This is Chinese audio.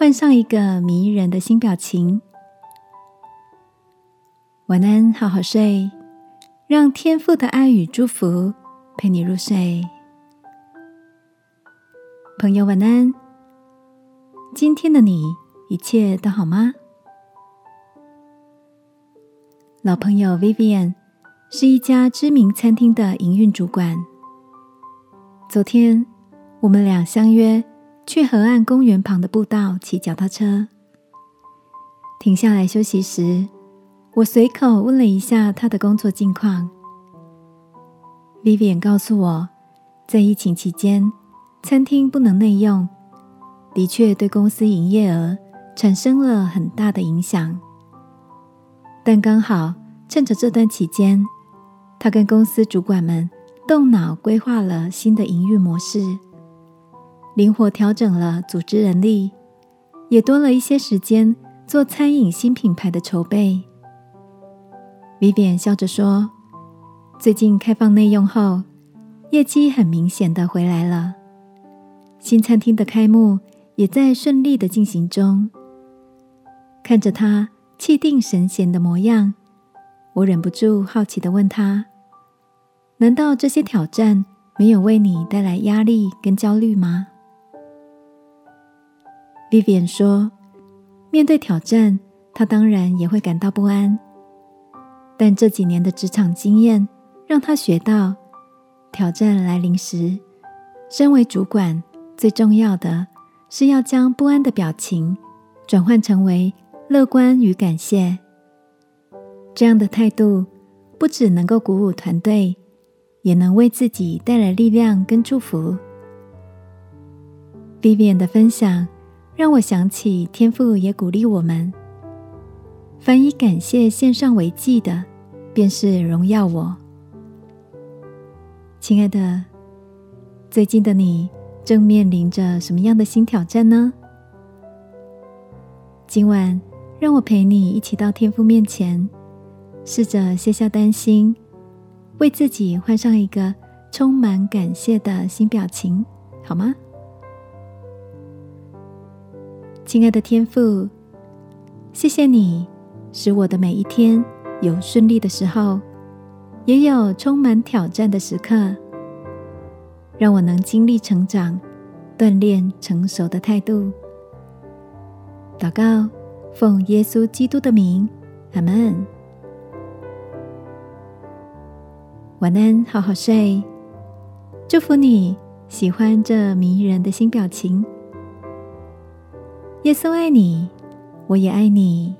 换上一个迷人的新表情。晚安，好好睡，让天父的爱与祝福陪你入睡。朋友，晚安。今天的你一切都好吗？老朋友 Vivian 是一家知名餐厅的营运主管。昨天我们俩相约。去河岸公园旁的步道骑脚踏车，停下来休息时，我随口问了一下他的工作近况。Vivian 告诉我，在疫情期间，餐厅不能内用，的确对公司营业额产生了很大的影响。但刚好趁着这段期间，他跟公司主管们动脑规划了新的营运模式。灵活调整了组织人力，也多了一些时间做餐饮新品牌的筹备。Vivian 笑着说：“最近开放内用后，业绩很明显的回来了。新餐厅的开幕也在顺利的进行中。”看着他气定神闲的模样，我忍不住好奇的问他：“难道这些挑战没有为你带来压力跟焦虑吗？” Vivian 说：“面对挑战，他当然也会感到不安。但这几年的职场经验让他学到，挑战来临时，身为主管最重要的是要将不安的表情转换成为乐观与感谢。这样的态度不只能够鼓舞团队，也能为自己带来力量跟祝福。”Vivian 的分享。让我想起天父也鼓励我们：凡以感谢献上为祭的，便是荣耀我。亲爱的，最近的你正面临着什么样的新挑战呢？今晚让我陪你一起到天父面前，试着卸下担心，为自己换上一个充满感谢的新表情，好吗？亲爱的天父，谢谢你使我的每一天有顺利的时候，也有充满挑战的时刻，让我能经历成长、锻炼成熟的态度。祷告，奉耶稣基督的名，阿门。晚安，好好睡。祝福你喜欢这迷人的新表情。耶稣爱你，我也爱你。